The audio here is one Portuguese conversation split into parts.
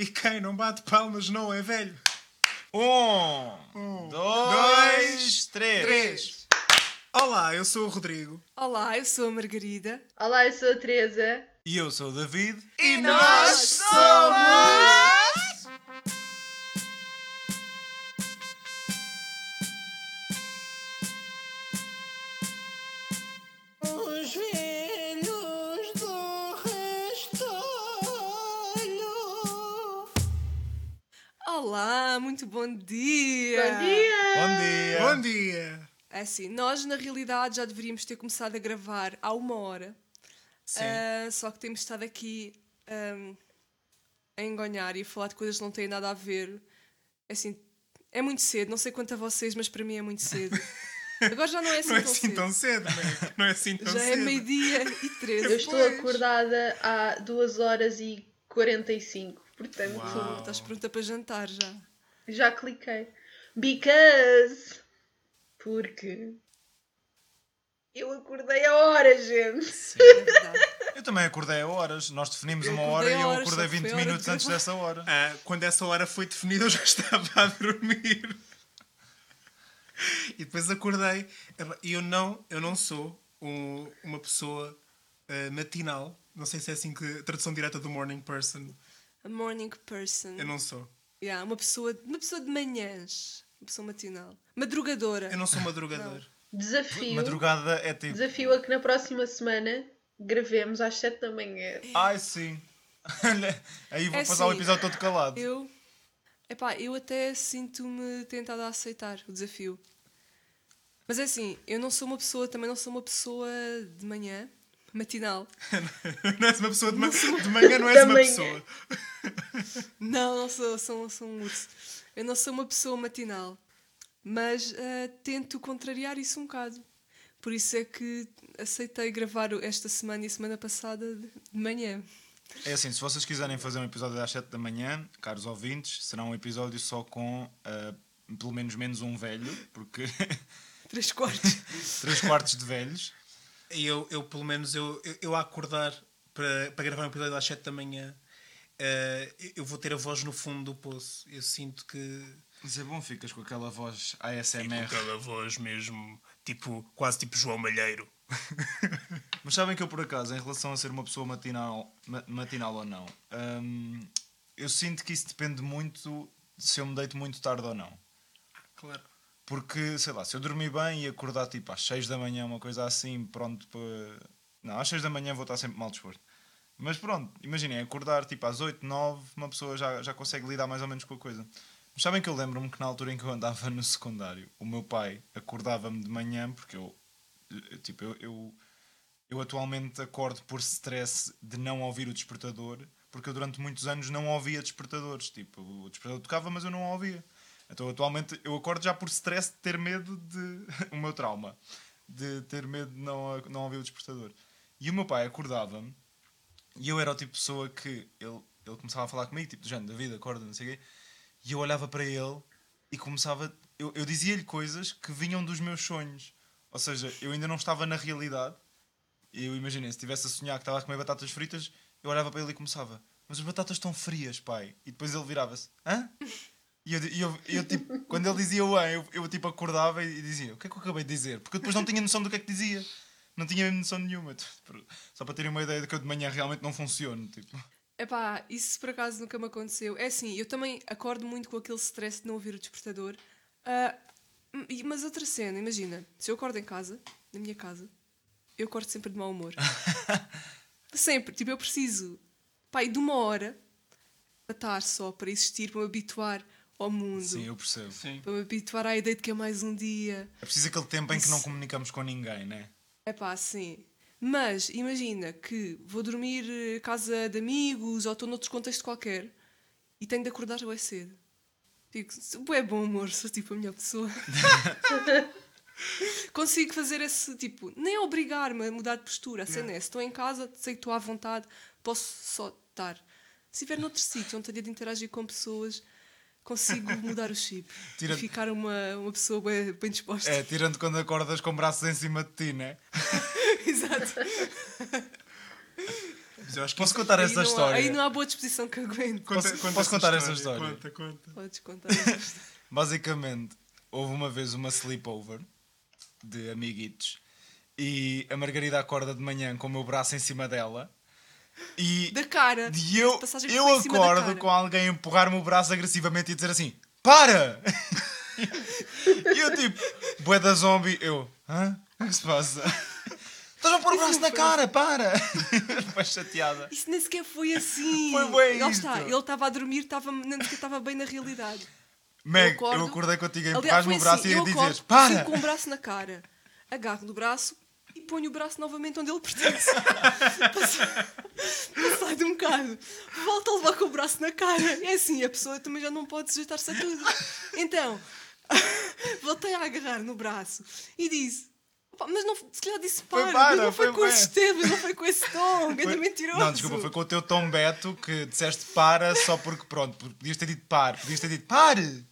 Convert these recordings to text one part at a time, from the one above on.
E quem não bate palmas não é velho. Um, dois, três. Três. Olá, eu sou o Rodrigo. Olá, eu sou a Margarida. Olá, eu sou a Teresa. E eu sou o David. E nós somos. É assim, nós na realidade já deveríamos ter começado a gravar há uma hora. Sim. Ah, só que temos estado aqui ahm, a engonhar e a falar de coisas que não têm nada a ver. É assim, é muito cedo, não sei quanto a vocês, mas para mim é muito cedo. Agora já não é assim, Não é tão, assim cedo. tão cedo, não é? Não é assim tão Já é cedo. meio-dia e Eu 13. estou Pois. acordada há 2 horas e 45, portanto Uau. Estás pronta para jantar já. já cliquei. Because. Porque. Eu acordei a hora, gente. É verdade. Eu também acordei a horas. Nós definimos Eu uma hora e eu horas, acordei só que 20 foi a hora minutos de antes gravar. dessa hora. Ah, quando essa hora foi definida, eu já estava a dormir. E depois acordei. E eu não, eu não sou um- uma pessoa ah, matinal. Não sei se é assim que. A tradução direta do morning person. A morning person. Eu não sou. Yeah, uma, pessoa, uma pessoa de manhãs. Uma pessoa matinal. Madrugadora. Eu não sou madrugador. Desafio. Madrugada é tipo. Desafio a que na próxima semana gravemos às 7 da manhã. Ai sim. Aí vou É passar o episódio todo calado. Eu. Epá, eu até sinto-me tentada a aceitar o desafio. Mas é assim, eu não sou uma pessoa, também não sou uma pessoa de manhã, matinal. Não és uma pessoa de, ma de manhã, não és uma pessoa. Não, não sou, sou, sou um urso. Eu não sou uma pessoa matinal. Mas ah, tento contrariar isso um bocado. Por isso é que aceitei gravar esta semana e semana passada de manhã. É assim, se vocês quiserem fazer um episódio às 7 da manhã, caros ouvintes, será um episódio só com ah, pelo menos menos um velho, porque Três quartos. três quartos de velhos. E eu, eu, pelo menos, eu, eu, eu a acordar para, para gravar um episódio às 7 da manhã, eh, eu vou ter a voz no fundo do poço. Eu sinto que. Mas é bom, ficas com aquela voz Com ASMR. aquela voz mesmo, tipo, quase tipo João Malheiro. Mas sabem que eu, por acaso, em relação a ser uma pessoa matinal, ma- matinal ou não, hum, eu sinto que isso depende muito de se eu me deito muito tarde ou não. Claro. Porque, sei lá, se eu dormir bem e acordar tipo às 6 da manhã, uma coisa assim, pronto para. Não, às 6 da manhã vou estar sempre mal disposto. Mas pronto, imaginem, acordar tipo às 8, 9, uma pessoa já, já consegue lidar mais ou menos com a coisa. Mas sabem que eu lembro-me que na altura em que eu andava no secundário, o meu pai acordava-me de manhã, porque eu, tipo, eu, eu, eu atualmente acordo por stress de não ouvir o despertador, porque eu durante muitos anos não ouvia despertadores. Tipo, o despertador tocava, mas eu não ouvia. Então atualmente eu acordo já por stress de ter medo de. o meu trauma. De ter medo de não, não ouvir o despertador. E o meu pai acordava-me e eu era o tipo de pessoa que ele, ele começava a falar comigo, tipo, do género, David, acorda, não sei o quê. E eu olhava para ele e começava. Eu, eu dizia-lhe coisas que vinham dos meus sonhos. Ou seja, eu ainda não estava na realidade. Eu imaginei, se estivesse a sonhar que estava a comer batatas fritas, eu olhava para ele e começava: Mas as batatas estão frias, pai. E depois ele virava-se: Hã? E eu, e eu, eu, tipo, quando ele dizia o eu, eu tipo acordava e dizia: O que é que eu acabei de dizer? Porque eu depois não tinha noção do que é que dizia. Não tinha mesmo noção nenhuma. Tipo, Só para terem uma ideia de que eu de manhã realmente não funciono. Tipo. Epá, isso por acaso nunca me aconteceu. É assim, eu também acordo muito com aquele stress de não ouvir o despertador. E- mas outra cena, imagina, se eu acordo em casa, na minha casa, eu acordo sempre de mau humor. sempre, tipo, eu preciso, pá, e de uma hora para estar só, para existir, para me habituar ao mundo, Sim, eu percebo. Sim. para me habituar à ideia de que é mais um dia. É preciso aquele tempo em que não comunicamos com ninguém, né? É pá, sim. Mas imagina que vou dormir eh, casa de amigos ou estou noutro contexto qualquer e tenho de acordar bem cedo. Fico, é bom amor, sou tipo a melhor pessoa. Consigo fazer esse tipo, nem obrigar-me a mudar de postura. A é, se estou em casa, sei que estou à vontade, posso só estar. Se estiver noutro sítio onde tenho de interagir com pessoas, consigo mudar o chip Tira- e ficar uma, uma pessoa bem, bem disposta. É, tirando quando acordas com braços em cima de ti, né? Exato. Mas eu acho que Posso contar Aí essa não há- história? Aí não há boa disposição que aguento. Posso- posso contar essa história? Conta, conta. Podes contar essa história. Basicamente, houve uma vez uma sleepover de amiguitos e a Margarida acorda de manhã com o meu braço em cima dela e, Da cara. e eu, eu acordo com alguém a empurrar-me o braço agressivamente e dizer assim: Para! e eu tipo, bué da zombie, eu, hã? O que se passa? Estás a pôr o braço na foi- cara, para! Foi chateada. Isso nem sequer foi assim. Foi bué Lá está. Ele estava a dormir, estava, nem sequer estava bem na realidade. Meg, acordo- eu acordei contigo foi o braço assim, e eu acordo, Para! com o braço na cara, agarro no braço e ponho o braço novamente onde ele pertence. Passa- Passado um bocado, volto a levar com o braço na cara. É assim, a pessoa também já não pode sujeitar-se a tudo. Então, voltei a agarrar no braço e disse. "Opa, Mas não, se calhar disse Foi para, para, mas não foi, foi com bué." esses termos, não foi com esse tom, Foi- grande mentiroso. Não, desculpa, foi com o teu tom Beto que disseste para só porque pronto, podias ter dito par, podias ter dito pare!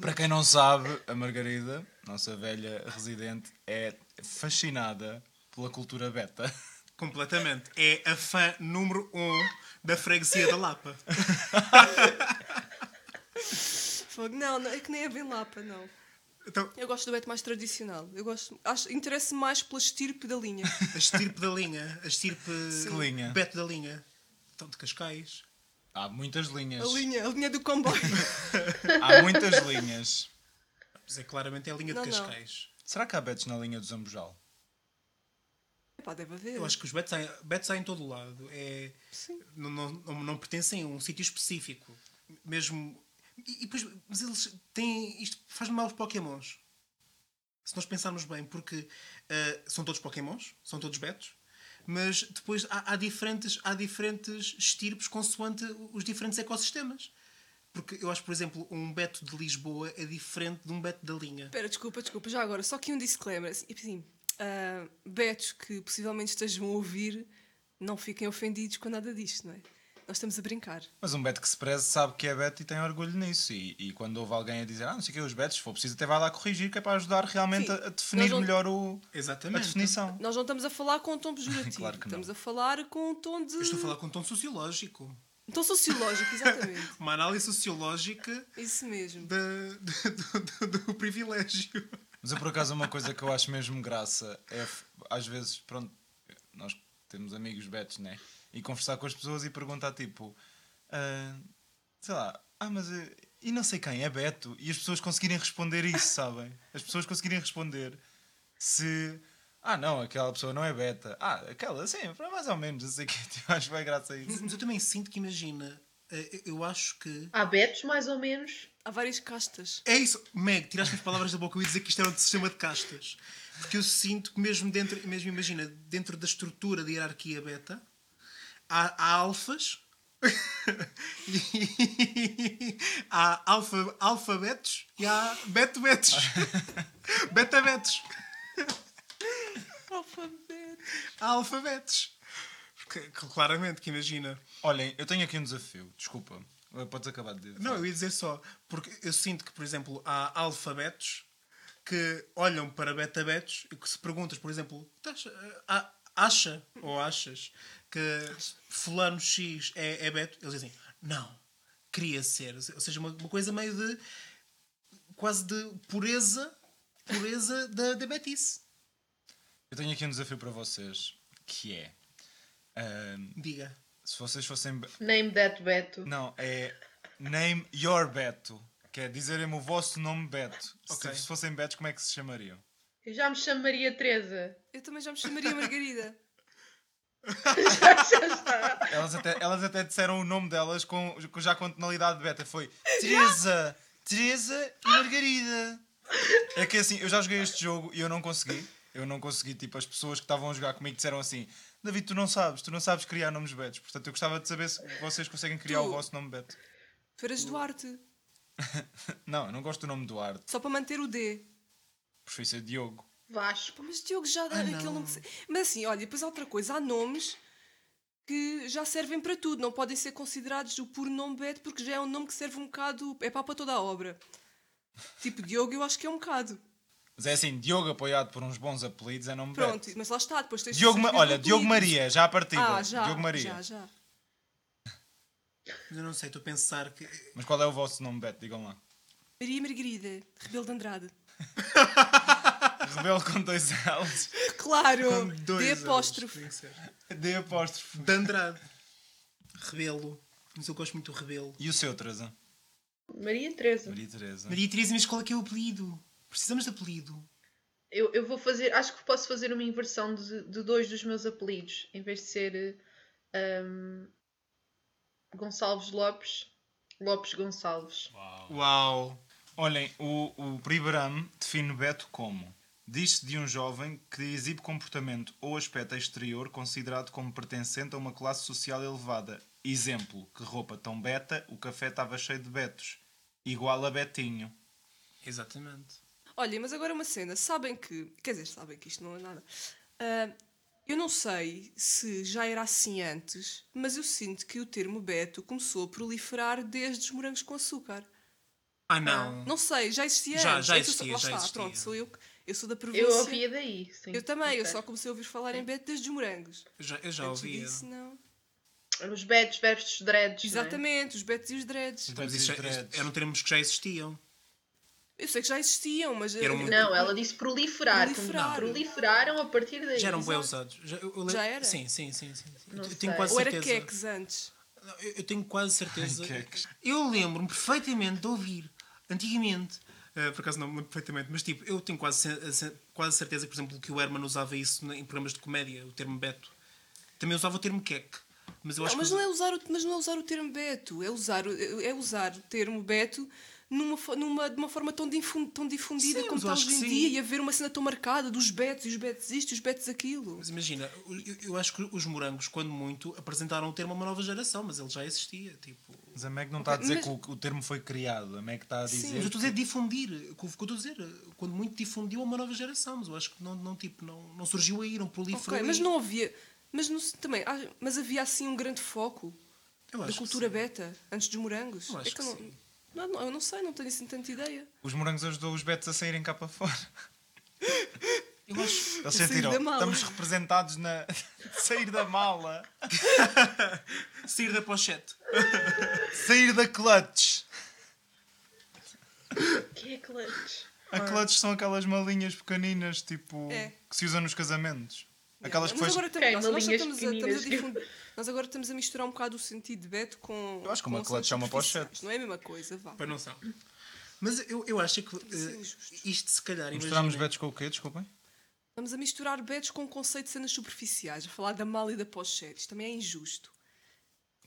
Para quem não sabe, a Margarida, nossa velha residente, é fascinada pela cultura beta. Completamente. É a fã número um da freguesia da Lapa. Fogo. Não, não, é que nem é bem lapa, não. Então, Eu gosto do beto mais tradicional. Eu gosto, acho, interessa mais pela estirpe da linha. a estirpe da linha. A estirpe... Linha? Beto da linha. Então, de Cascais. Há muitas linhas. A linha, a linha do comboio. Há muitas linhas. Mas é claramente é a linha Não, de não. Cascais. Será que há betos na linha do Zambujal? Epá, deve haver. Eu acho que os betos há, betos há em todo o lado. É, Sim. não, não, não, não pertencem a um sítio específico. Mesmo. E, e depois, mas eles têm. Isto faz-me mal aos Pokémons. Se nós pensarmos bem, porque ah, são todos Pokémons, são todos betos, mas depois há, há diferentes, há diferentes estirpes consoante os diferentes ecossistemas. Porque eu acho, por exemplo, um beto de Lisboa é diferente de um beto da linha. Espera, desculpa, desculpa. Já agora, só que um disclaimer. Assim, ah, betos que possivelmente estejam a ouvir, não fiquem ofendidos com nada disto, não é? Nós estamos a brincar. Mas um beto que se preze sabe que é beto e tem orgulho nisso. E, e quando houve alguém a dizer, ah, não sei o que, os betos, se for preciso, até vai lá corrigir, que é para ajudar realmente Sim. a, a definir não- melhor o, a Exatamente. definição. Nós não estamos a falar com um tom pejorativo. Claro que não. estamos a falar com um tom de. Eu estou a falar com um tom sociológico. Um tom sociológico, exatamente. Uma análise sociológica Isso mesmo. da- do, do- do privilégio. Mas eu, por acaso, uma coisa que eu acho mesmo graça é, às vezes, pronto, nós temos amigos betos, né? E conversar com as pessoas e perguntar, tipo, ah, sei lá, ah, mas eh, e não sei quem, é Beto? E as pessoas conseguirem responder isso, sabem? As pessoas conseguirem responder se. Ah, não, aquela pessoa não é beta. Ah, aquela, sim, mais ou menos, eu sei que tipo, acho bem graça a isso. Mas eu também sinto que, imagina, eh, eu acho que. Há betos, mais ou menos. Há várias castas. É isso, Meg, tiraste as palavras da boca. Eu ia dizer que isto era um sistema de castas. Porque eu sinto que, mesmo dentro, mesmo imagina, dentro da estrutura de hierarquia beta, há, há alfas. há alfa, alfabetos e há beto-betos. Beta-betos. Alfabeto. Há alfabetos. Porque, claramente, que imagina. Olhem, eu tenho aqui um desafio, desculpa. Podes acabar de dizer. Não, eu ia dizer só, porque eu sinto que, por exemplo, há alfabetos que olham para beta-betos e que se perguntas, por exemplo, "Tás, eh, acha ou achas que fulano X é, é beto? Eles dizem, não, queria ser. Ou seja, uma, uma coisa meio de quase de pureza, pureza da, da betice. Eu tenho aqui um desafio para vocês, que é. Diga. se vocês fossem. Name that Beto. Não, é. Name your Beto. Que é dizerem-me o vosso nome Beto. Ok. Se, se fossem Betos, como é que se chamariam? Eu já me chamo Maria Teresa. Eu também já me chamaria Margarida. Já está. Elas até, elas até disseram o nome delas com, com- já com tonalidade de beta. Foi Teresa, Teresa e Margarida. É que assim, eu já joguei este jogo e eu não consegui. Eu não consegui, tipo, as pessoas que estavam a jogar comigo disseram assim: David, tu não sabes, tu não sabes criar nomes betos. Portanto, eu gostava de saber se vocês conseguem criar Tu. o vosso nome beto. Tu eras Duarte. Não, eu não gosto do nome Duarte. Só para manter o D. Prefiro ser Diogo. Vasco. Mas Diogo já dá Ah, aquele não. nome. Mas assim, olha, depois há outra coisa. Há nomes que já servem para tudo. Não podem ser considerados o puro nome Beto porque já é um nome que serve um bocado. É pá para toda a obra. Tipo, Diogo, eu acho que é um bocado. Mas é assim, Diogo apoiado por uns bons apelidos é nome Pronto, Beto. mas lá está, depois tens Diogo, de olha, Diogo. Maria, já à partida. Ah, já. Diogo Maria. Já, já. Mas eu não sei, estou a pensar que. Mas qual é o vosso nome, Beto? Digam lá. Maria Margarida, Rebelo de Andrade. Rebelo com dois L's. Claro! Com dois L's, apóstrofe. tem que ser. De apóstrofo. De Andrade. Rebelo. Mas eu gosto muito do Rebelo. E o seu, Teresa? Maria Teresa. Maria Teresa. Maria Teresa, mas qual é que é o apelido? Precisamos de apelido. Eu, eu vou fazer, acho que posso fazer uma inversão de, de dois dos meus apelidos. Em vez de ser hum, Gonçalves Lopes, Lopes Gonçalves. Uau! Olhem, o, o Priberam define Beto como diz-se de um jovem que exibe comportamento ou aspecto exterior considerado como pertencente a uma classe social elevada. Exemplo, que roupa tão beta, o café estava cheio de betos. Igual a Betinho. Exatamente. Olha, mas agora uma cena. Sabem que. Quer dizer, sabem que isto não é nada. Ah, eu não sei se já era assim antes, mas eu sinto que o termo Beto começou a proliferar desde os morangos com açúcar. Ah, não. Não sei, já existia Já- antes. já É existia, lá já existia. Pronto, sou eu, que- eu sou da província. Eu ouvia daí, sim. Eu também, eu só comecei a ouvir falar em Beto desde os morangos. Eu já, eu já Antes ouvia. disso, não. Os betos versus dreads. não é? Exatamente, os Betos e os Dreads. Mas isso Dreads. eram termos que já existiam. Eu sei que já existiam, mas. Era um- Não, ela disse proliferar. Proliferar. Proliferaram a partir daí. Já eram bem usados. Já, eu- eu lembro- Já era? Sim, sim, sim. sim. Não Eu sei. tenho quase Ou era certeza. queques antes. Eu eu tenho quase certeza. Ai, queques. eu lembro-me perfeitamente de ouvir, antigamente, eh, por acaso não lembro perfeitamente, mas tipo, eu tenho quase, quase certeza, por exemplo, que o Herman usava isso em programas de comédia, o termo Beto. Também usava o termo queque. Mas eu acho Não, mas que. não é usar o, mas não é usar o termo Beto, é usar, é usar o termo Beto numa, numa, de uma forma tão, difun- tão difundida Sim, como está hoje em dia sim. e haver uma cena tão marcada dos Betos e os Betos isto e os Betos aquilo. Mas imagina, eu, eu acho que os morangos, quando muito, apresentaram o termo a uma nova geração, mas ele já existia. Tipo, Mas a Meg não está a dizer mas- que o, o termo foi criado. A Meg está a Sim. dizer. Mas eu estou a dizer difundir. O que eu estou a dizer, quando muito difundiu a uma nova geração, mas eu acho que não, não, tipo, não, não surgiu aí, não proliferou. Ok, mas não havia. Mas não, também, mas havia assim um grande foco Eu da cultura sim. beta antes dos morangos. Eu acho é que que não, sim. Não, não, eu não sei, não tenho assim tanta ideia. Os morangos ajudou os betos a saírem cá para fora. Eu acho. Eles sair sentiram. da mala. Estamos representados na. sair da mala. Sair da pochete. Sair da clutch. Que é clutch? A clutch são aquelas malinhas pequeninas, tipo. É. que se usam nos casamentos. Aquelas que mas agora também, nós, nós estamos a, estamos a difundir- nós agora estamos a misturar um bocado o sentido de Beto com. Eu acho que com uma clutch é uma pochete. Não é a mesma coisa, vá. Pois não são. Mas eu, eu acho que eh, isto se calhar. Misturamos imagina- betos com o quê? Desculpem. Vamos a misturar betos com o conceito de cenas superficiais, a falar da mala e da pochete. Isto também é injusto.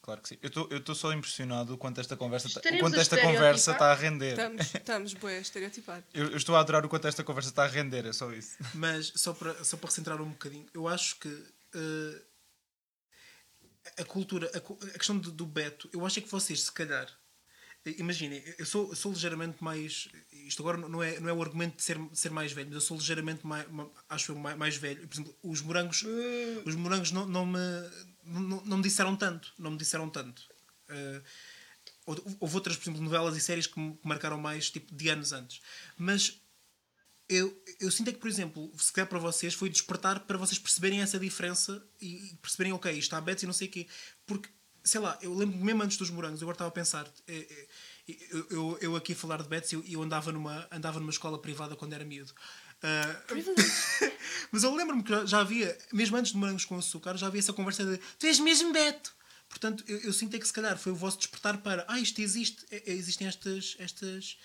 Claro que sim. Eu estou só impressionado o quanto esta conversa está, o Estaremos quanto a esta conversa está a render. Estamos, estamos, bué, a estereotipar. Eu, eu estou a adorar o quanto esta conversa está a render, é só isso. Mas só para, só para recentrar um bocadinho, eu acho que eh, a cultura, a, a questão do, do Beto, eu acho que vocês, se calhar, eh, imaginem, eu sou, eu sou ligeiramente mais. Isto agora não é, não é o argumento de ser, de ser mais velho, mas eu sou ligeiramente mais, acho eu, mais, mais velho. Por exemplo, os morangos, os morangos não, não, me, não, não me disseram tanto. Não me disseram tanto. Eh, houve outras, por exemplo, novelas e séries que me marcaram mais tipo, de anos antes. Mas eu, eu sinto é que, por exemplo, se calhar para vocês foi despertar para vocês perceberem essa diferença e, perceberem, ok, isto há bets e não sei o quê. Porque, sei lá, eu lembro mesmo antes dos morangos, eu agora estava a pensar, eh, eh, eu, eu, eu aqui a falar de bets, eu, eu andava, numa, andava numa escola privada quando era miúdo. Ah, mas eu lembro-me que já- havia, mesmo antes de morangos com açúcar, já havia essa conversa de tu és mesmo Beto. Portanto, eu, eu sinto é que se calhar foi o vosso despertar para ah, isto existe, é- é- existem estas, estas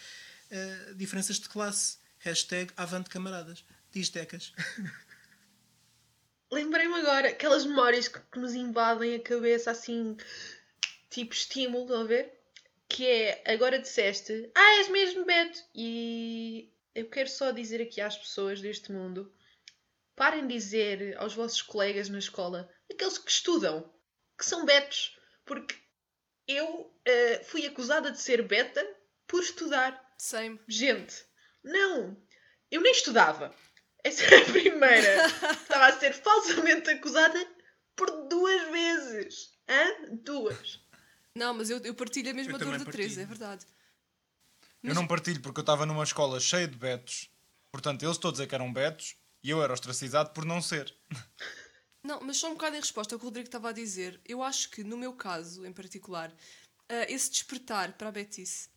ah, diferenças de classe. Hashtag avante camaradas. Diz Tecas. Lembrei-me agora, aquelas memórias que, que nos invadem a cabeça assim, tipo estímulo, estão a ver? Que é, agora disseste, ah, és mesmo Beto. E eu quero só dizer aqui às pessoas deste mundo, parem de dizer aos vossos colegas na escola, aqueles que estudam, que são Betos. Porque eu eh, fui acusada de ser Beta por estudar. Same. Gente, não! Eu nem estudava. Essa era a primeira. Estava a ser falsamente acusada por duas vezes. Hã? Duas. Não, mas eu, eu partilho a mesma Eu dor da Teresa, é verdade. Eu não partilho porque eu estava numa escola cheia de betos Portanto, eles todos é que eram betos e eu era ostracizado por não ser. Não, mas só um bocado em resposta ao que o Rodrigo estava a dizer. Eu acho que, no meu caso, em particular, ah, esse despertar para a Betice,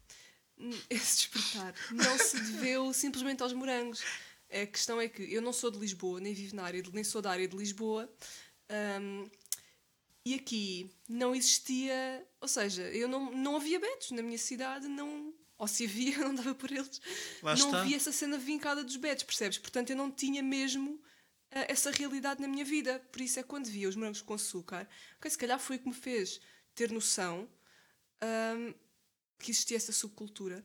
esse despertar, não se deveu simplesmente aos morangos. A questão é que eu não sou de Lisboa, nem vivo na área, de, nem sou da área de Lisboa. ahm, e aqui não existia, ou seja, eu não, não havia betos na minha cidade, não, ou se havia, não dava por eles. Lá não está. havia essa cena vincada dos betos, percebes? Portanto, eu não tinha mesmo ah, essa realidade na minha vida. Por isso é que quando via os morangos com açúcar, ok, se calhar foi o que me fez ter noção ahm, que existia essa subcultura.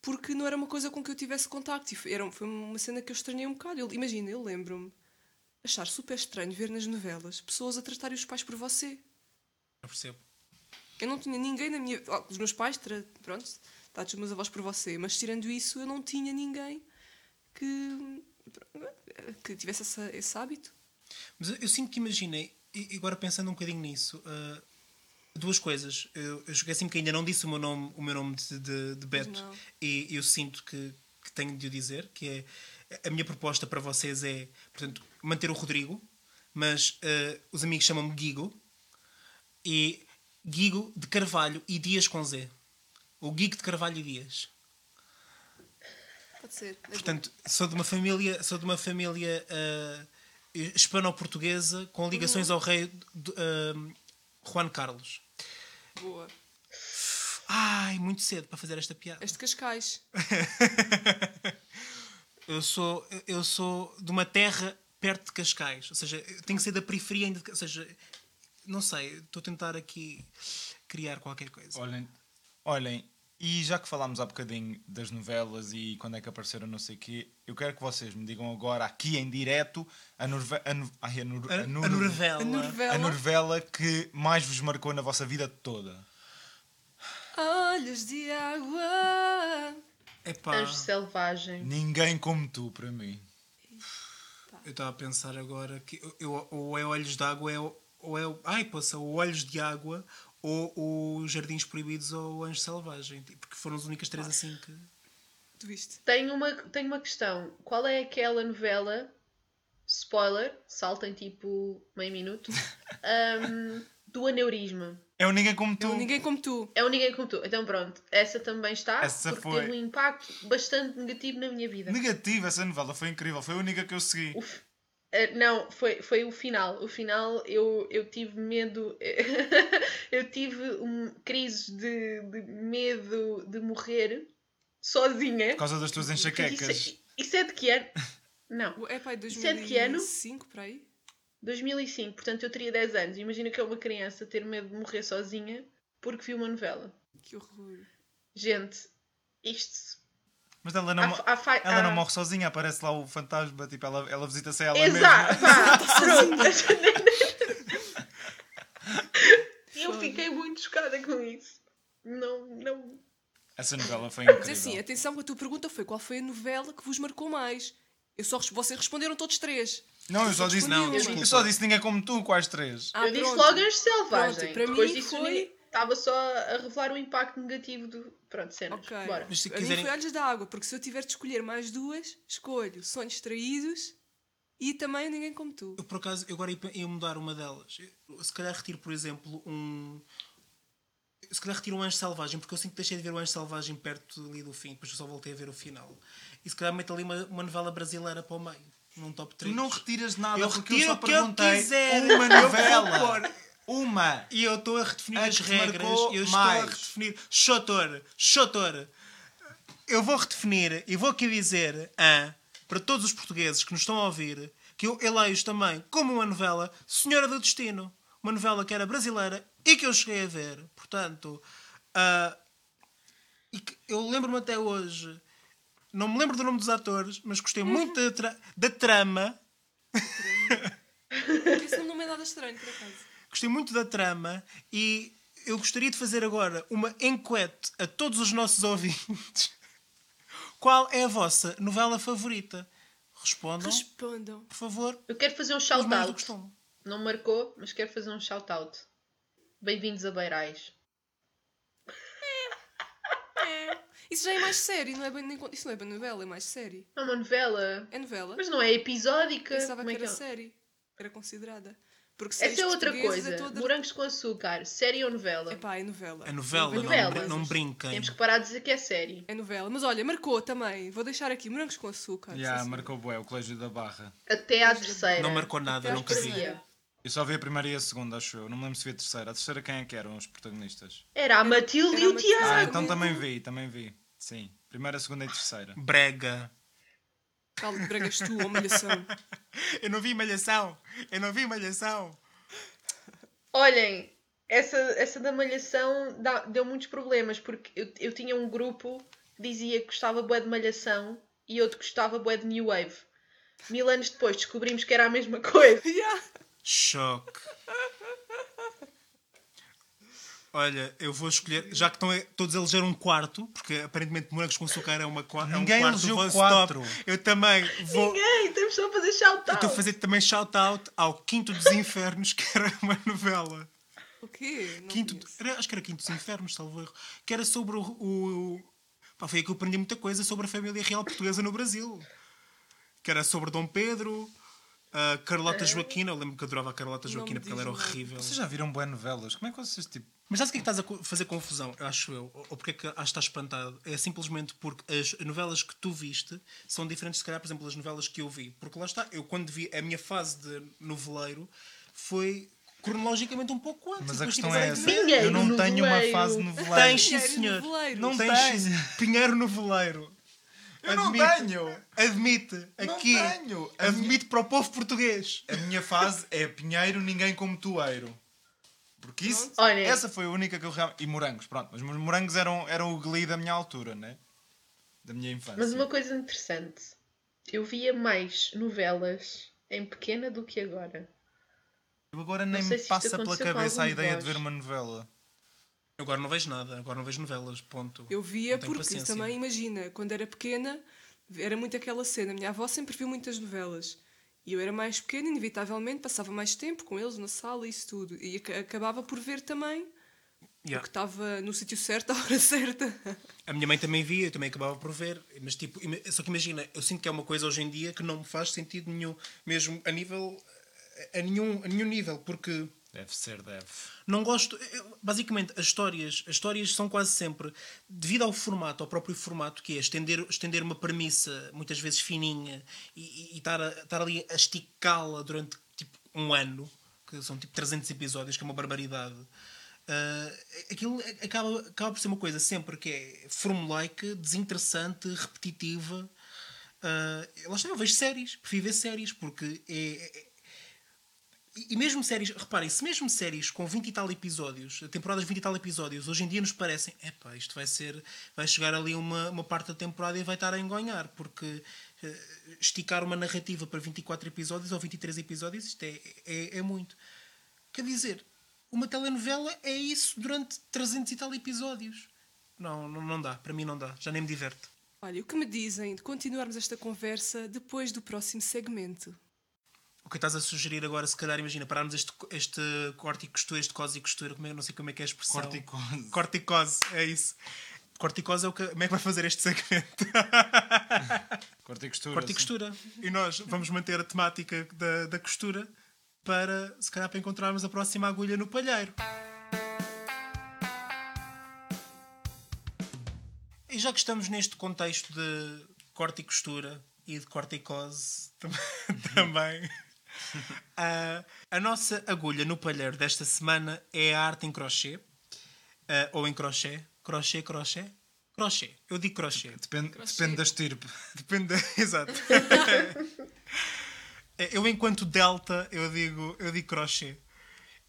Porque não era uma coisa com que eu tivesse contacto. E foi, era, foi uma cena que eu estranhei um bocado. Eu- Imagina, eu lembro-me achar super estranho ver nas novelas pessoas a tratarem os pais por você. Eu percebo. Eu não tinha ninguém na minha. Os meus pais, tra... pronto, tratam os meus avós por você, mas tirando isso, eu não tinha ninguém que. que tivesse essa- esse hábito. Mas eu, eu sinto que imaginei, e agora pensando um bocadinho nisso, ah, duas coisas. Eu, eu esqueci-me que ainda não disse o meu nome, o meu nome de, de, de Beto não. e eu sinto que, que tenho de o dizer, que é a minha proposta para vocês é, portanto, manter o Rodrigo, mas ah, os amigos chamam-me Guigo e Guigo de Carvalho e Dias com Z. O Guigo de Carvalho e Dias. Pode ser. é bom. Portanto, sou de uma família, sou de uma família ah, hispano-portuguesa com ligações ao rei ah, Juan Carlos. Boa. Ai, muito cedo para fazer esta piada. És de Cascais. Eu sou, eu sou de uma terra perto de Cascais, ou seja, eu tenho que ser da periferia ainda, de- ou seja, não sei, estou a tentar aqui criar qualquer coisa. Olhem, olhem, e já que falámos há bocadinho das novelas e quando é que apareceram não sei o quê, eu quero que vocês me digam agora, aqui em direto, a, norve a, no- ai, a, nor- A, a nor- a novela. A que mais vos marcou na vossa vida toda. Olhos de água. Epá, Anjo selvagem. Ninguém como tu, para mim. eu estava a pensar agora que eu, eu- ou é Olhos de Água, é, o- ou é, ai, poça, o Olhos de Água, ou o Jardins Proibidos ou o Anjo Selvagem, porque foram as únicas três assim que. Tu viste? Tenho uma, tenho uma questão. Qual é aquela novela? Spoiler, saltem tipo meio minuto. ahm, do aneurisma. É o Ninguém Como Tu. Eu, ninguém como tu. É o Ninguém Como Tu. Então pronto, essa também está, Essa porque foi- teve um impacto bastante negativo na minha vida. Negativo, essa novela foi incrível, foi a única que eu segui. Uf. Eh, não, foi, foi o final. O final eu, eu tive medo. eu tive um, crises de, de medo de morrer sozinha. Por causa das tuas Porque enxaquecas. Isso, é- isso é de que ano? Não, É pai, Isso é? 2005 para aí? 2005. Portanto, eu teria 10 anos. Imagina que é uma criança ter medo de morrer sozinha porque viu uma novela. Que horror. Gente, isto. Mas ela não, há fa- ela não morre sozinha, aparece lá o fantasma, tipo, ela, ela visita-se a ela Exato, mesma. vá, pronto. eu fiquei muito chocada com isso. Não, não. Essa novela foi Mas incrível. assim, atenção a tua pergunta foi qual foi a novela que vos marcou mais? Eu só, vocês responderam todos três. Não, eu só disse, Não, eu só disse ninguém como tu, quais três? Ah, eu disse pronto. logo Anjo Selvagem. Pronto, para Depois mim foi- estava só a revelar o impacto negativo do. Pronto, cenas. Ok. Bora. Mas se quiserem- foi Olhos da Água, porque se eu tiver de escolher mais duas, escolho Sonhos Traídos e também Ninguém Como Tu. Eu, por acaso, eu agora ia, ia mudar uma delas. Eu, se calhar retiro, por exemplo, um. Se calhar retiro um Anjo Selvagem, porque eu sinto que deixei de ver o Anjo Selvagem perto ali do fim, depois eu só voltei a ver o final. E se calhar meto ali uma, uma novela brasileira para o meio, num top Tu 3. não retiras nada Eu porque eu retiro só o que eu perguntei quiser. uma Eu vou novela. Uma. E eu estou a redefinir A as regras. Eu mais. estou a redefinir. Chotor, chotor. Eu vou redefinir e vou aqui dizer ah, para todos os portugueses que nos estão a ouvir que eu eleio também como uma novela Senhora do Destino. Uma novela que era brasileira e que eu cheguei a ver. Portanto, ah, e que eu lembro-me até hoje. Não me lembro do nome dos atores, mas gostei muito da, tra- da trama. Isso não me é nada estranho, por acaso. Gostei muito da trama e eu gostaria de fazer agora uma enquete a todos os nossos ouvintes. Qual é a vossa novela favorita? Respondam, Respondam. por favor. Eu quero fazer um shout-out. Não marcou, mas quero fazer um shout-out. Bem-vindos a Beirais. Isso já é mais sério, não é bem, isso não é bem novela, é mais série. É uma novela. É novela? Mas não é episódica. Pensava Como que é que era é? série. Era considerada. Porque séries Essa é outra portuguesas coisa. É toda... Morangos com açúcar. Série ou novela? Epá, é novela. É novela, não, Novela. brin- não brinquem. Temos que parar de dizer que é série. É novela. Mas olha, marcou também. Vou deixar aqui morangos com açúcar. Já, sim, marcou bué, o Colégio da Barra. Até à terceira. Não marcou nada, Até nunca vi. Eu só vi a primeira e a segunda, acho eu. Não me lembro se vi a terceira. A terceira quem é que eram os protagonistas? Era a Matilde Era e o Matilde. Ah, Tiago. então também vi, também vi. Sim. Primeira, segunda e terceira. Brega. Cala de bregas tu, ou malhação. Eu não vi malhação. Eu não vi malhação. Olhem, essa, essa da malhação dá- deu muitos problemas, porque eu, eu tinha um grupo que dizia que gostava bué de malhação e outro que gostava bué de New Wave. Mil anos depois descobrimos que era a mesma coisa. Yeah. Choque. Olha, eu vou escolher, já que estão todos a eleger um quarto, porque aparentemente morangos com açúcar é, uma, é um Ninguém quarto elegeu do vosso quatro. top. Eu também vou. Ninguém, temos só a fazer shout Eu estou a fazer também shout-out ao Quinto dos Infernos, que era uma novela. O quê? Não Quinto, conheço. era- acho que era Quinto dos Infernos, salvo erro. Que era sobre o. o pá, foi aí que eu aprendi muita coisa sobre a família real portuguesa no Brasil. Que era sobre Dom Pedro, a Carlota Joaquina. Eu lembro que eu adorava a Carlota Joaquina porque ela era horrível. Vocês já viram bué novelas? Como é que vocês, tipo... Mas sabes o que é que estás a fazer confusão, eu acho eu? Ou porque é que acho que estás espantado? É simplesmente porque as novelas que tu viste são diferentes, se calhar, por exemplo, das novelas que eu vi. Porque lá está, eu quando vi a minha fase de noveleiro foi cronologicamente um pouco antes. Mas a questão é essa. Eu não tenho uma noveleiro. fase noveleira. Tens, sim, senhor. noveleiro. Não Tens tenho. Pinheiro Noveleiro. Eu não Admite. tenho. Admite. Não Aqui. tenho. A Admite para o povo português. A minha fase é Pinheiro, ninguém como tueiro. Porque isso. Olha. essa foi a única que eu realmente... E morangos, pronto. Mas os morangos eram, eram o glee da minha altura, né? Da minha infância. Mas uma coisa interessante, eu via mais novelas em pequena do que agora. Eu agora nem me passa pela cabeça a ideia de ver uma novela. Eu agora não vejo nada. Agora não vejo novelas. Ponto. Eu via porque paciência. também, imagina, quando era pequena, era muito aquela cena. A minha avó sempre viu muitas novelas. E eu era mais pequena, inevitavelmente, passava mais tempo com eles na sala e isso tudo. E aca- acabava por ver também Yeah. o que estava no sítio certo, à hora certa. A minha mãe também via, eu também acabava por ver, mas tipo, só que imagina, eu sinto que é uma coisa hoje em dia que não me faz sentido nenhum, mesmo a nível, a nenhum, a nenhum nível, porque Deve ser, deve. não gosto, basicamente as histórias, as histórias são quase sempre, devido ao formato, ao próprio formato que é, estender, estender uma premissa, muitas vezes fininha, e, estar, ali a esticá-la durante tipo um ano, que são tipo 300 episódios, que é uma barbaridade. Ah, aquilo acaba, acaba por ser uma coisa sempre que é formulaica, desinteressante, repetitiva. Ah, lá está, eu vejo séries, prefiro ver séries, porque é- é, e- mesmo séries, reparem, se mesmo séries com 20 e tal episódios, temporadas de 20 e tal episódios, hoje em dia nos parecem, epá, isto vai ser, vai chegar ali uma, uma parte da temporada e vai estar a engonhar, porque eh, esticar uma narrativa para 24 episódios ou 23 episódios, isto é, é, é muito. Quer dizer, uma telenovela é isso durante 300 e tal episódios. Não, não, não dá, para mim não dá, já nem me diverte. Olha, o que me dizem de continuarmos esta conversa depois do próximo segmento? O que estás a sugerir agora, se calhar, imagina, pararmos este, este corte e costura, este cose e costura, como é, não sei como é que é a expressão. Corticose. Corticose, é isso. Corticose é o que. Como é que vai fazer este segmento? Corte e costura. Corte e sim. costura. E nós vamos manter a temática da, da costura para, se calhar, para encontrarmos a próxima agulha no palheiro. E já que estamos neste contexto de corte e costura e de corticose tam- também, a, a nossa agulha no palheiro desta semana é a arte em crochê. ah, ou em crochê. Crochê, crochê? Crochê. Eu digo crochê. Depende, depende da estirpe. Depende, da- exato. eu, enquanto Delta, eu digo, eu digo crochê.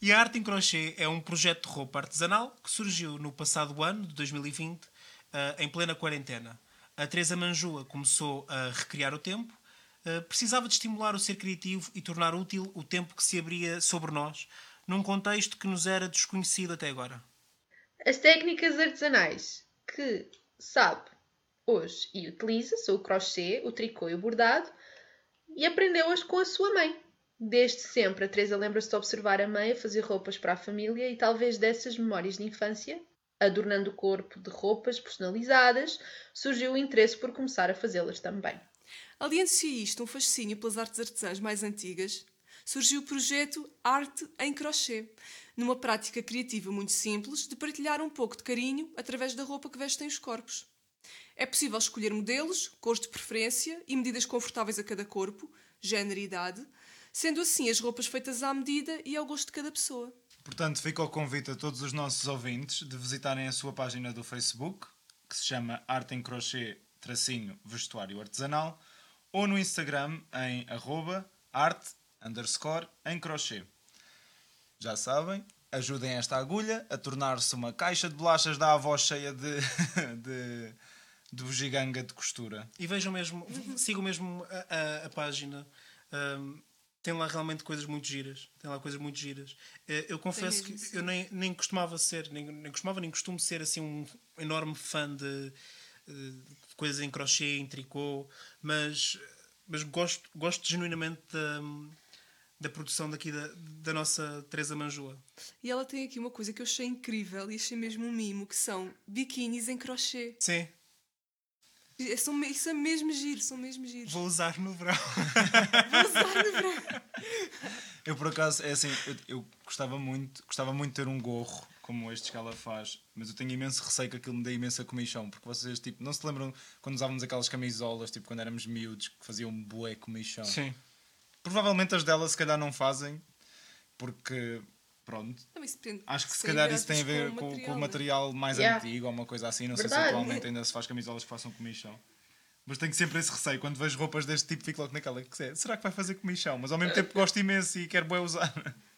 E a arte em crochê é um projeto de roupa artesanal que surgiu no passado ano, de 2020, ah, em plena quarentena. A Teresa Manjua começou a recriar o tempo, precisava de estimular o ser criativo e tornar útil o tempo que se abria sobre nós, num contexto que nos era desconhecido até agora. As técnicas artesanais que sabe hoje e utiliza são o crochê, o tricô e o bordado e aprendeu-as com a sua mãe. Desde sempre, a Teresa lembra-se de observar a mãe a fazer roupas para a família e talvez dessas memórias de infância adornando o corpo de roupas personalizadas, surgiu o interesse por começar a fazê-las também. Aliando-se a isto um fascínio pelas artes artesãs mais antigas, surgiu o projeto Arte em Crochê, numa prática criativa muito simples de partilhar um pouco de carinho através da roupa que vestem os corpos. É possível escolher modelos, cores de preferência e medidas confortáveis a cada corpo, género e idade, sendo assim as roupas feitas à medida e ao gosto de cada pessoa. Portanto, fica o convite a todos os nossos ouvintes de visitarem a sua página do Facebook, que se chama Arte em Crochê tracinho vestuário artesanal, ou no Instagram em arroba arte underscore em crochê. Já sabem, ajudem esta agulha a tornar-se uma caixa de bolachas da avó cheia de, de, de bugiganga de costura. E vejam mesmo, sigam mesmo a, a- a página. Ahm, tem lá realmente coisas muito giras. Tem lá coisas muito giras. Eh, Eu confesso que eu nem, nem costumava ser, nem, nem costumava nem costumo ser assim um enorme fã de coisas em crochê, em tricô, mas, mas gosto, gosto genuinamente da, da produção daqui da, da nossa Teresa Manjua. E ela tem aqui uma coisa que eu achei incrível e achei mesmo um mimo, que são biquínis em crochê. Sim, É- São, isso é mesmo giro, são mesmo giros. vou usar no verão. Vou usar no verão. Eu por acaso, é assim, eu, eu gostava muito, gostava muito de ter um gorro como este que ela faz, mas eu tenho imenso receio que aquilo me dê imensa comichão, porque vocês tipo, não se lembram quando usávamos aquelas camisolas, tipo quando éramos miúdos, que faziam um bué comichão. Sim. Provavelmente as delas se calhar não fazem, porque pronto. Depende. Acho que se calhar isso tem a ver com com, com o né? material mais Yeah. antigo ou uma coisa assim. Não sei Verdade. se atualmente ainda se faz camisolas que façam comichão. Mas tenho sempre esse receio. Quando vejo roupas deste tipo, fico logo naquela que é, será que vai fazer comichão? Mas ao mesmo tempo gosto imenso e quero bué usar.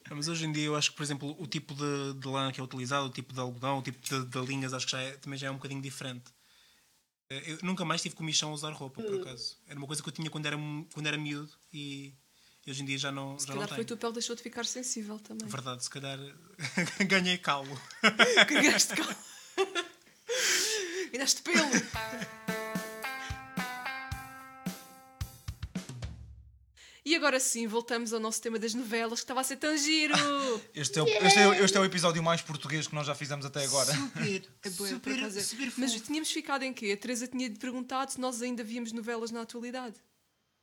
Não, Mas hoje em dia eu acho que, por exemplo, o tipo de, de lã que é utilizado, o tipo de algodão, o tipo de, de linhas, acho que já é, também já é um bocadinho diferente. Eh, Eu nunca mais tive comichão a usar roupa, por acaso. Era uma coisa que eu tinha quando era, quando era miúdo e hoje em dia já não, Se já não calhar foi a tenho. tua pele deixou de ficar sensível também. Verdade, se calhar ganhei calo. Cagaste cá. Ganhaste pelo. E agora sim, voltamos ao nosso tema das novelas, que estava a ser tão giro! Este é, o, este, é, o- este é o episódio mais português que nós já fizemos até agora. Super, É boa, super, é. super Mas tínhamos ficado em quê? A Teresa tinha perguntado se nós ainda víamos novelas na atualidade.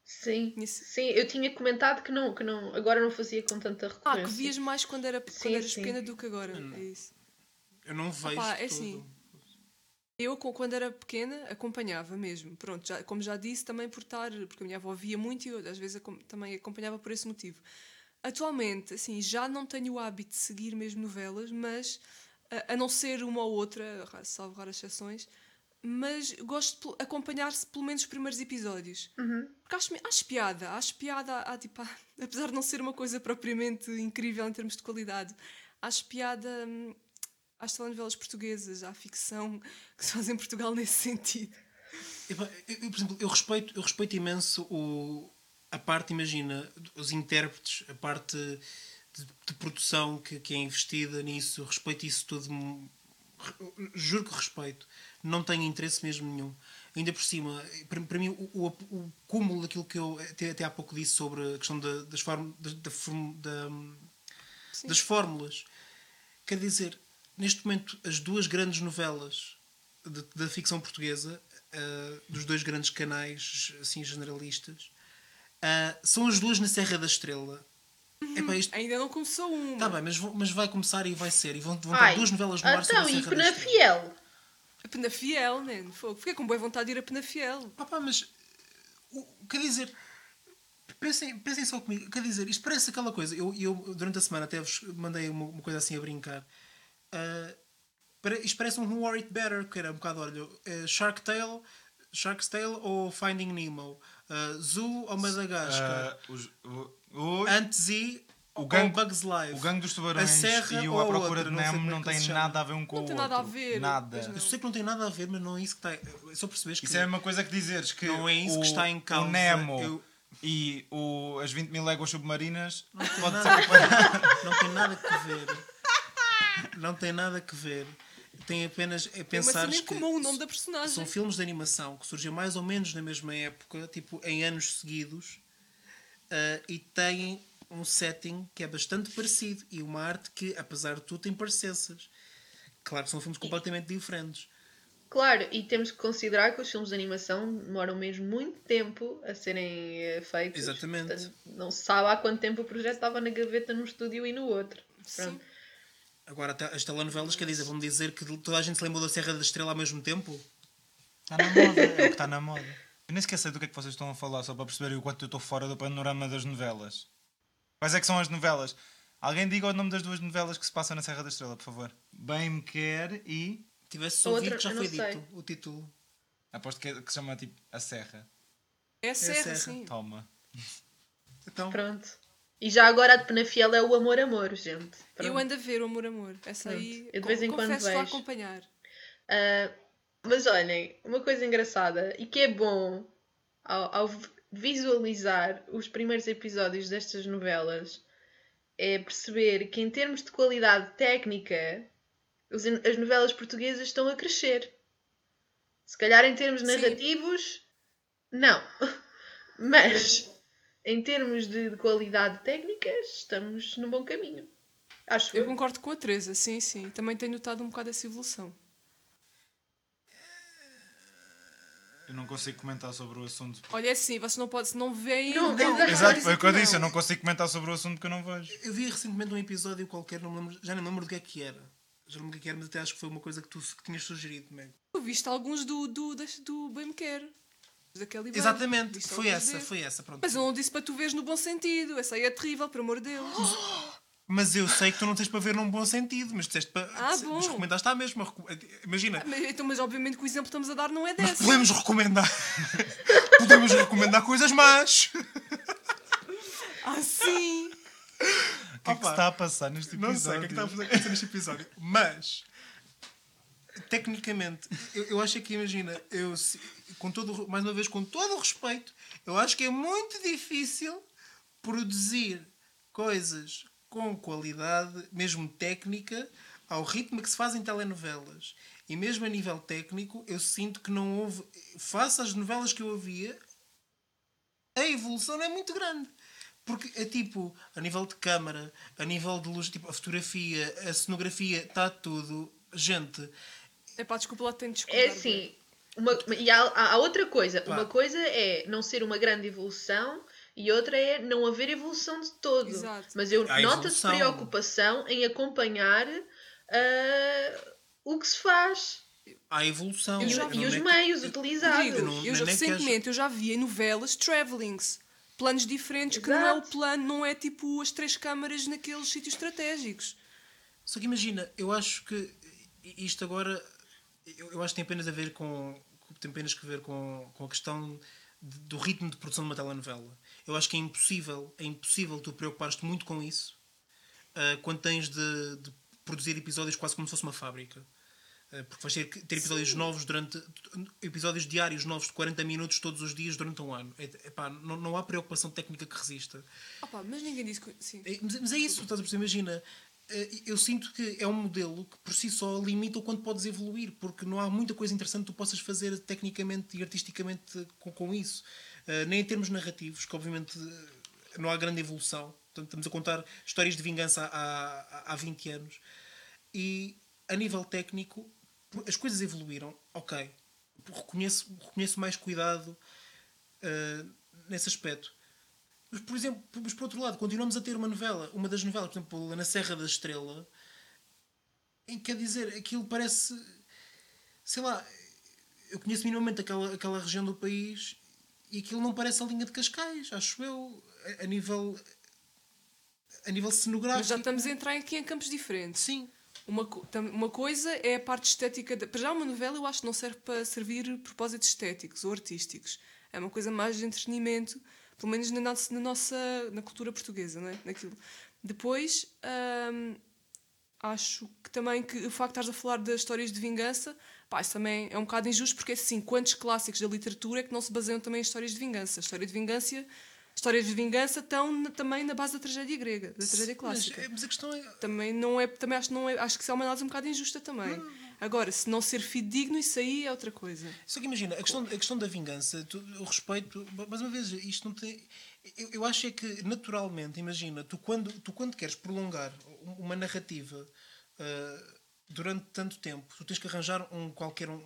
Sim, Isso. sim, eu tinha comentado que não, que não, agora não fazia com tanta Ah, recorrência. que vias mais quando, era, quando Sim, eras sim. pequena do que agora. É isso. Eu não vejo. Opá, é assim. Eu, quando era pequena, acompanhava mesmo. Pronto, já, como já disse, também por estar. Porque a minha avó via muito e eu, às vezes, também acompanhava por esse motivo. Atualmente, assim, já não tenho o hábito de seguir mesmo novelas, mas. A, a não ser uma ou outra, ra- salvo raras exceções, mas gosto de acompanhar-se pelo menos os primeiros episódios. Porque acho, acho piada, acho piada, há, tipo, há- apesar de não ser uma coisa propriamente incrível em termos de qualidade, acho piada hum, às telenovelas portuguesas, à ficção que se faz em Portugal nesse sentido. Eu, eu, por exemplo, eu respeito, eu respeito imenso o, a parte, imagina, os intérpretes, a parte de, de produção que, que é investida nisso, eu respeito isso tudo, juro que respeito, não tenho interesse mesmo nenhum. Ainda por cima, para, para mim, o, o, o cúmulo daquilo que eu até, até há pouco disse sobre a questão da- das, form, da, da das fórmulas, quer dizer, neste momento, as duas grandes novelas de- da ficção portuguesa, ah, dos dois grandes canais assim generalistas, ah, são as duas na Serra da Estrela. Epá, isto, Ainda não começou uma. tá bem, mas, mas vai começar e vai ser. E vão, vão Ai, ter duas novelas no ar sobre então, a e Serra da Pena Estrela. Fiel? A Penafiel, né? Fogo. Fiquei com boa vontade de ir a Penafiel. Ah, pá, mas o- quer dizer, pensem, pensem só comigo, quer dizer, isto parece aquela coisa. Eu, eu durante a semana até vos mandei uma, uma coisa assim a brincar. Pare- isto parece um Who Are It Better, que era um bocado, olha, eh, Shark Tale, Shark's Tale ou Finding Nemo, Ah, Zoo ou Madagascar, Ah, os- o, o, Ant Z o ou gangue- Bugs Life. o Gangue dos Tubarões A Serra e o A a Procura outra, de não Nemo é não se chama. nada a ver um com Não o tem outro. nada a ver. Nada. Não. Eu sei que não tem nada a ver, mas não é isso que está. Só percebes que Isso é a mesma coisa que dizeres que Não é isso o, que está em causa. o Nemo Eu- e o, as 20 mil léguas submarinas Não tem, pode nada, ser não tem nada que ver. Não tem nada que ver. Tem apenas é pensar que comum, o nome da personagem. são filmes de animação que surgiram mais ou menos na mesma época, tipo em anos seguidos, ah, e têm um setting que é bastante parecido e uma arte que, apesar de tudo, tem parecenças. Claro que são filmes completamente diferentes. Claro, e temos que considerar que os filmes de animação demoram mesmo muito tempo a serem eh, feitos. Exatamente. Portanto, não se sabe há quanto tempo o projeto estava na gaveta num estúdio e no outro. Pronto. Sim. Agora, até as telenovelas, quer dizer, vão dizer que toda a gente se lembrou da Serra da Estrela ao mesmo tempo? Está na moda, é o que está na moda. Eu nem sei do que é que vocês estão a falar, só para perceberem o quanto eu estou fora do panorama das novelas. Quais é que são as novelas? Alguém diga o nome das duas novelas que se passam na Serra da Estrela, por favor. Bem me quer e. Tivesse A ouvido, já foi sei. dito o título. Aposto que, é- que se chama tipo A Serra. É a serra, serra. sim. Toma. Então, Pronto. E já agora a de Penafiel é o Amor Amor, gente. Eu Pronto. ando a ver o Amor Amor. Essa Pronto. aí. Eu de vez em quando confesso, vejo. acompanhar. Ah, mas olhem, uma coisa engraçada e que é bom ao, ao visualizar os primeiros episódios destas novelas é perceber que, em termos de qualidade técnica, as novelas portuguesas estão a crescer. Se calhar, em termos Sim. narrativos, não. Mas, em termos de, de qualidade técnica, estamos no bom caminho. Acho Eu eu. concordo com a Teresa, sim, sim. Também tenho notado um bocado essa evolução. Eu não consigo comentar sobre o assunto. Olha, é assim, você não pode, se não veem. Não, não, exato. Foi o que eu não. disse. Eu não consigo comentar sobre o assunto que eu não vejo. eu vi recentemente um episódio qualquer, não me lembro, já não me lembro do que é que era. Já não me lembro do que é que era, mas até acho que foi uma coisa que tu que tinhas sugerido, Meg. Tu viste alguns do, do, das- do Bem Me Quer. Daquele. Exatamente, foi essa, foi essa, pronto. Mas eu não disse para tu veres no bom sentido. Essa aí é terrível, por amor de Deus. Mas eu sei que tu não tens para ver num bom sentido, mas disseste para. Ah, bom. Mas recomendaste à mesma. Imagina, Mas, então, mas obviamente que o exemplo que estamos a dar não é mas desse. podemos recomendar. podemos recomendar coisas más. Ah, sim! O que é que está a passar neste Não episódio? sei o que é que está a fazer- acontecer neste episódio. Mas, tecnicamente, eu, eu acho que, imagina, eu, se- com todo, mais uma vez, com todo o respeito, eu acho que é muito difícil produzir coisas com qualidade, mesmo técnica, ao ritmo que se fazem telenovelas. E mesmo a nível técnico, eu sinto que não houve. Face às novelas que eu ouvia, a evolução não é muito grande. Porque é tipo, a nível de câmara, a nível de luz, tipo, a fotografia, a cenografia, está tudo. Gente, É pá, desculpa lá, tenho de É assim, uma, e há, há- outra coisa. Pá. Uma coisa é não ser uma grande evolução e outra é não haver evolução de todo. Exato. Mas eu noto-se preocupação em acompanhar ah, o que se faz há evolução. e, vi. e os é que- meios utilizados. Rodrigo, não- eu já, nem recentemente eu já vi em novelas travelings. Planos diferentes, que não é o Exato. plano, não é tipo as três câmaras naqueles sítios estratégicos. Só que imagina, eu acho que isto agora eu, eu acho que tem apenas a ver com tem apenas que ver com, com a questão de- do ritmo de produção de uma telenovela. Eu acho que é impossível, é impossível tu preocupares-te muito com isso ah, quando tens de, de produzir episódios quase como se fosse uma fábrica. Ah, porque vais ter ter episódios novos durante episódios diários novos de 40 minutos todos os dias durante um ano. É, epá, não, não há preocupação técnica que resista. Opa, mas ninguém disse que. Sim. É, Mas, mas é isso, estás a perceber? Imagina, eu sinto que é um modelo que por si só limita o quanto podes evoluir, porque não há muita coisa interessante que tu possas fazer tecnicamente e artisticamente com, com isso. Eh, nem em termos narrativos, que obviamente eh, não há grande evolução. Portanto, estamos a contar histórias de vingança há, há, há 20 anos. E a nível técnico, as coisas evoluíram, ok. Reconheço, reconheço mais cuidado eh, nesse aspecto. Mas, por exemplo, mas por outro lado, continuamos a ter uma novela, uma das novelas, por exemplo, Na Serra da Estrela, em que quer dizer, aquilo parece, sei lá, eu conheço minimamente aquela, aquela região do país e aquilo não parece a linha de Cascais, acho eu, a, a nível a nível cenográfico. Mas já estamos a entrar aqui em campos diferentes. Sim. Uma, uma coisa é a parte estética. Da... Para já, uma novela eu acho que não serve para servir propósitos estéticos ou artísticos. É uma coisa mais de entretenimento, pelo menos na nossa, na, nossa, na cultura portuguesa, não é? Naquilo. Depois, hum, acho que também que o facto de estares a falar das histórias de vingança, pá, isso também é um bocado injusto, porque assim, quantos clássicos da literatura é que não se baseiam também em histórias de vingança? A história de vingança, histórias de vingança estão na- também na base da tragédia grega, da tragédia clássica Mas, mas a questão é. também não é também acho não é acho que isso é uma análise um bocado injusta também agora se não ser fidedigno isso aí é outra coisa Só que imagina, a questão, a questão da vingança, tu, respeito, mais uma vez, isto não tem. Eu, eu acho é que naturalmente, imagina, tu quando, tu quando queres prolongar uma narrativa, ah, durante tanto tempo, tu tens que arranjar um qualquer um.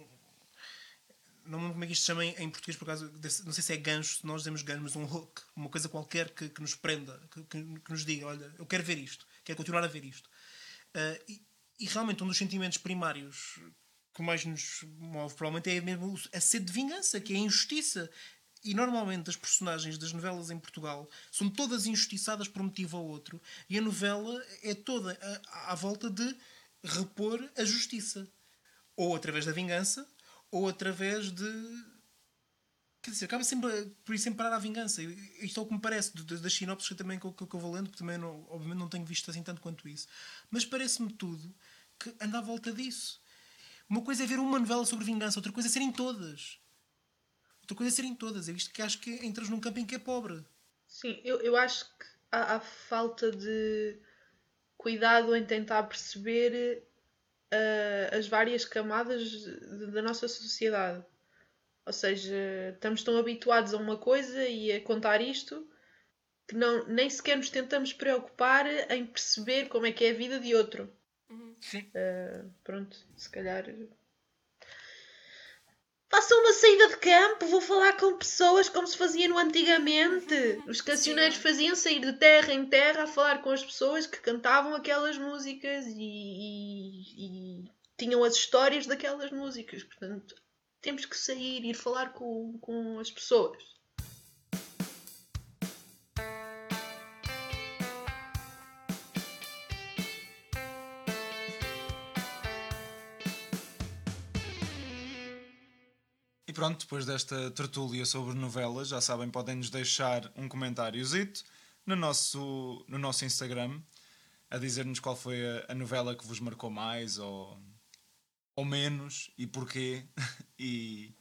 Não me como é que isto se chama em, em português, por desse- não sei se é gancho, se nós dizemos gancho, mas um hook, uma coisa qualquer que, que nos prenda, que, que- que nos diga: olha, eu quero ver isto, quero continuar a ver isto. Ah, e, e realmente, um dos sentimentos primários que mais nos move, provavelmente, é mesmo a sede de vingança, que é a injustiça. E normalmente as personagens das novelas em Portugal são todas injustiçadas por um motivo ou outro, e a novela é toda à, volta de repor a justiça, ou através da vingança, ou através de. Quer dizer, acaba sempre por ir sempre parar à vingança. Isto é o que me parece das sinopses que, também, que eu vou lendo, porque também não, obviamente não tenho visto assim tanto quanto isso. Mas parece-me tudo que anda à volta disso. Uma coisa é ver uma novela sobre vingança, outra coisa é serem todas. Outra coisa é serem todas. É isto que acho que entras num campo em que é pobre. Sim, eu, eu acho que há, há falta de cuidado em tentar perceber ah, as várias camadas de- da nossa sociedade. Ou seja, estamos tão habituados a uma coisa e a contar isto que não, nem sequer nos tentamos preocupar em perceber como é que é a vida de outro. Sim. Ah, pronto, se calhar. Façam uma saída de campo, vou falar com pessoas como se fazia no antigamente. Os cancioneiros faziam sair de terra em terra a falar com as pessoas que cantavam aquelas músicas e, e- e tinham as histórias daquelas músicas. Portanto, temos que sair e ir falar com, com as pessoas. Pronto, depois desta tertúlia sobre novelas, já sabem, podem nos deixar um comentáriozito no nosso, no nosso Instagram a dizer-nos qual foi a, a novela que vos marcou mais ou, ou menos e porquê. e,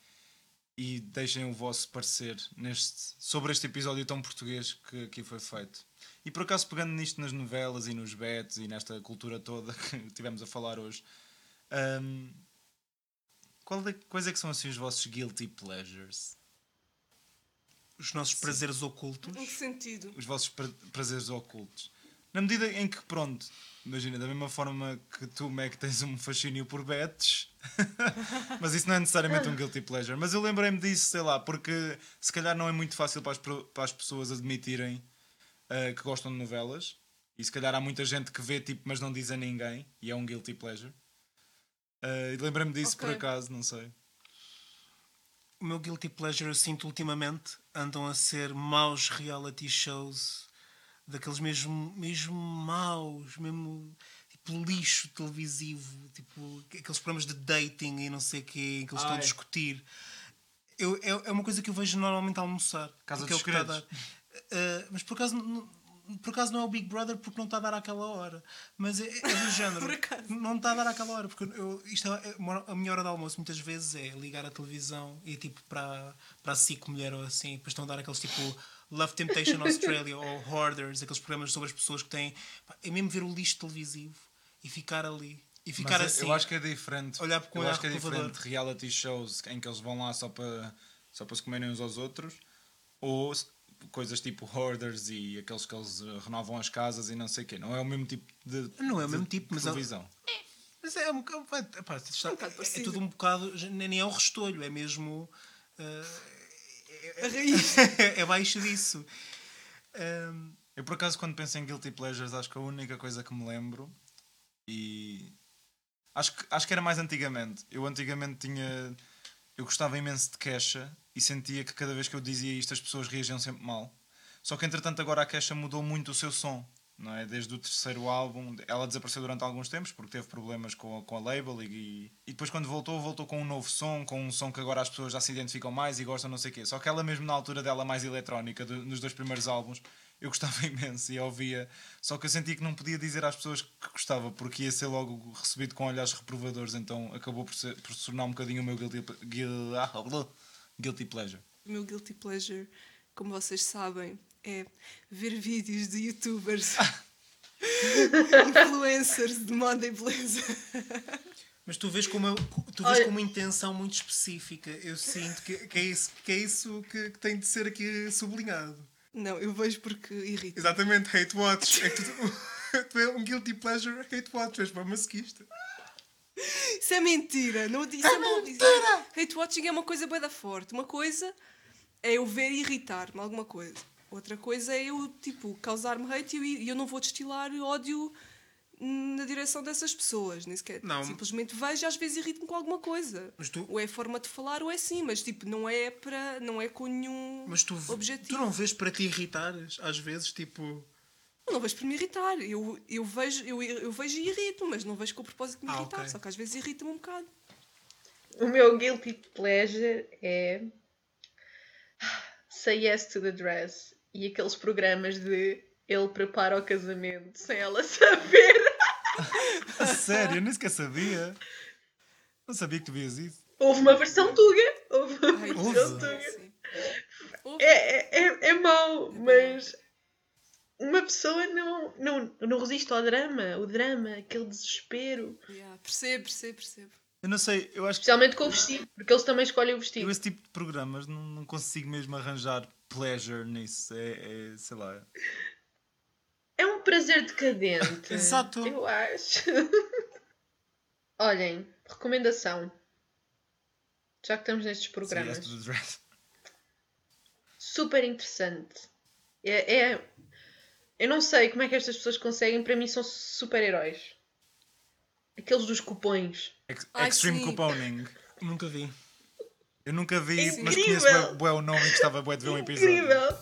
e deixem o vosso parecer neste, sobre este episódio tão português que aqui foi feito. E por acaso, pegando nisto nas novelas e nos bets e nesta cultura toda que tivemos a falar hoje, hum, qual é, quais é que são assim os vossos guilty pleasures? Os nossos prazeres ocultos. Em que sentido? Os vossos pra- prazeres ocultos? Na medida em que, pronto, imagina, da mesma forma que tu, Mac, tens um fascínio por bets, mas isso não é necessariamente um guilty pleasure. Mas eu lembrei-me disso, sei lá, porque se calhar não é muito fácil para as, para as pessoas admitirem ah, que gostam de novelas. E se calhar há muita gente que vê, tipo, mas não diz a ninguém, e é um guilty pleasure. E lembrei-me disso por Ok. acaso, não sei. O meu guilty pleasure eu sinto ultimamente andam a ser maus reality shows daqueles mesmo, mesmo maus, mesmo tipo lixo televisivo, tipo aqueles programas de dating e não sei o quê, em que eles estão a Ai. discutir. Eu, é, é uma coisa que eu vejo normalmente a almoçar. Casa é dos o que está a Segredos. dar. Ah, mas por acaso, não- por acaso não é o Big Brother porque não está a dar àquela hora. Mas é, é do género. Por acaso. Não está a dar àquela hora. Porque eu, isto é, a minha hora de almoço muitas vezes é ligar a televisão e tipo para, para a SIC Mulher ou assim. Depois estão a dar aqueles tipo Love Temptation Australia ou Hoarders, aqueles programas sobre as pessoas que têm. É mesmo ver o lixo televisivo e ficar ali. E ficar Mas assim. eu acho que é diferente. olhar com eu olhar acho que é diferente reality shows em que eles vão lá só para só para se comerem uns aos outros ou coisas tipo hoarders e aqueles que eles eh, renovam as casas e não sei o quê. Não é o mesmo tipo de Não é o mesmo tipo, mas é- televisão. Mas é um bocado. está- um bocado é, parecido. tudo um bocado. Nem é o restolho, é mesmo. ah, A raiz. é abaixo disso. Ahm, Eu por acaso quando penso em guilty pleasures acho que a única coisa que me lembro e acho que, acho que era mais antigamente. Eu antigamente tinha. Eu gostava imenso de queixa e sentia que cada vez que eu dizia isto as pessoas reagiam sempre mal. Só que entretanto agora a queixa mudou muito o seu som. Não é? Desde o terceiro álbum, ela desapareceu durante alguns tempos porque teve problemas com a, com a label e, e depois quando voltou, voltou com um novo som, com um som que agora as pessoas já se identificam mais e gostam não sei o quê. Só que ela mesmo na altura dela mais eletrónica, do- nos dois primeiros álbuns, eu gostava imenso e ouvia, só que eu sentia que não podia dizer às pessoas que gostava porque ia ser logo recebido com olhares reprovadores, então acabou por, se tornar um bocadinho o meu guilty, guil- ah, guilty pleasure. O meu guilty pleasure, como vocês sabem, é ver vídeos de youtubers, influencers de moda e beleza. mas tu vês como eu- tu vês Olha- com uma intenção muito específica. Eu sinto que, que é isso, que, é isso que, que tem de ser aqui sublinhado. Não, eu vejo porque irrita. Exatamente, hate watch. É que tu, tu é um guilty pleasure hate watch, és para masoquista. Isso é mentira. Não, isso é, mentira. Hate watching é uma coisa bué da forte. Uma coisa é eu ver e irritar-me alguma coisa. Outra coisa é eu, tipo, causar-me hate e eu, e eu não vou destilar ódio na direção dessas pessoas. Nem sequer. Não. Simplesmente vejo e às vezes irrito-me com alguma coisa. Mas tu- Ou é a forma de falar ou é sim, mas tipo, não é para. não é com nenhum Mas tu, objetivo. tu não vês para te irritares, às vezes, tipo. Eu não vejo para me irritar. Eu, eu, vejo, eu, eu vejo e irrito, mas não vejo com o propósito de me Ah, irritar. ok. Só que às vezes irrita-me um bocado. O meu guilty pleasure é Say Yes to the Dress e aqueles programas de ele prepara o casamento sem ela saber. A sério, eu nem sequer sabia. Não sabia que tu vias isso. Houve uma versão tuga. Houve uma Ai, versão tuga. Houve. É, é, é mau, mas uma pessoa não, não, não resiste ao drama. O drama, aquele desespero. Yeah, percebo, percebo, percebo. Eu não sei, eu acho que Especialmente com o vestido, porque eles também escolhem o eu vestido. esse tipo de programas não, não consigo mesmo arranjar pleasure nisso. É, é sei lá. É um prazer decadente. Exato. Eu acho. Olhem, recomendação. Já que estamos nestes Sim, programas. dress. Super interessante. É, é- Eu não sei como é que estas pessoas conseguem. Para mim, são super-heróis. Aqueles dos cupões. Ex- Ai, Extreme sim. couponing. Nunca vi. Eu nunca vi, Incrível. mas conheço bué, bué o nome e gostava bué de ver um episódio. Incrível!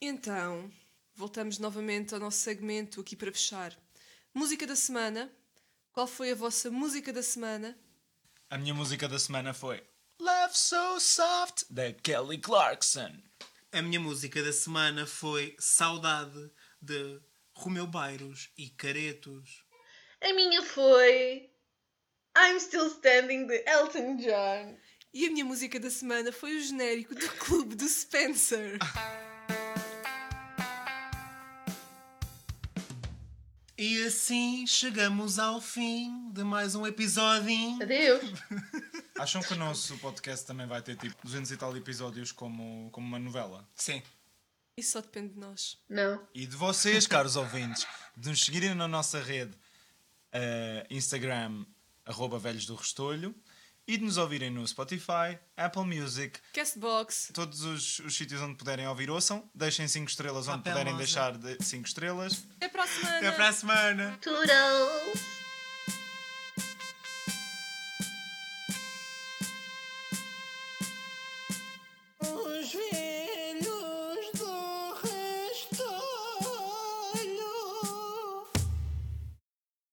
Então, voltamos novamente ao nosso segmento aqui para fechar. Música da semana. Qual foi a vossa música da semana? A minha música da semana foi Love So Soft, da Kelly Clarkson. A minha música da semana foi Saudade de Romeu Bairros e Caretos. A minha foi. I'm Still Standing de Elton John. E a minha música da semana foi o genérico do Clube do Spencer. E assim chegamos ao fim de mais um episódio. Adeus! Acham que o nosso podcast também vai ter tipo 200 e tal episódios como, como uma novela? Sim. Isso só depende de nós. Não. E de vocês, caros ouvintes, de nos seguirem na nossa rede eh, Instagram, arroba velhos do Restolho, e de nos ouvirem no Spotify, Apple Music, Castbox. todos os, os sítios onde puderem ouvir, ouçam. Deixem 5 estrelas onde Papel puderem rosa. deixar 5 estrelas. Até para a semana. Até para a semana. Toodles!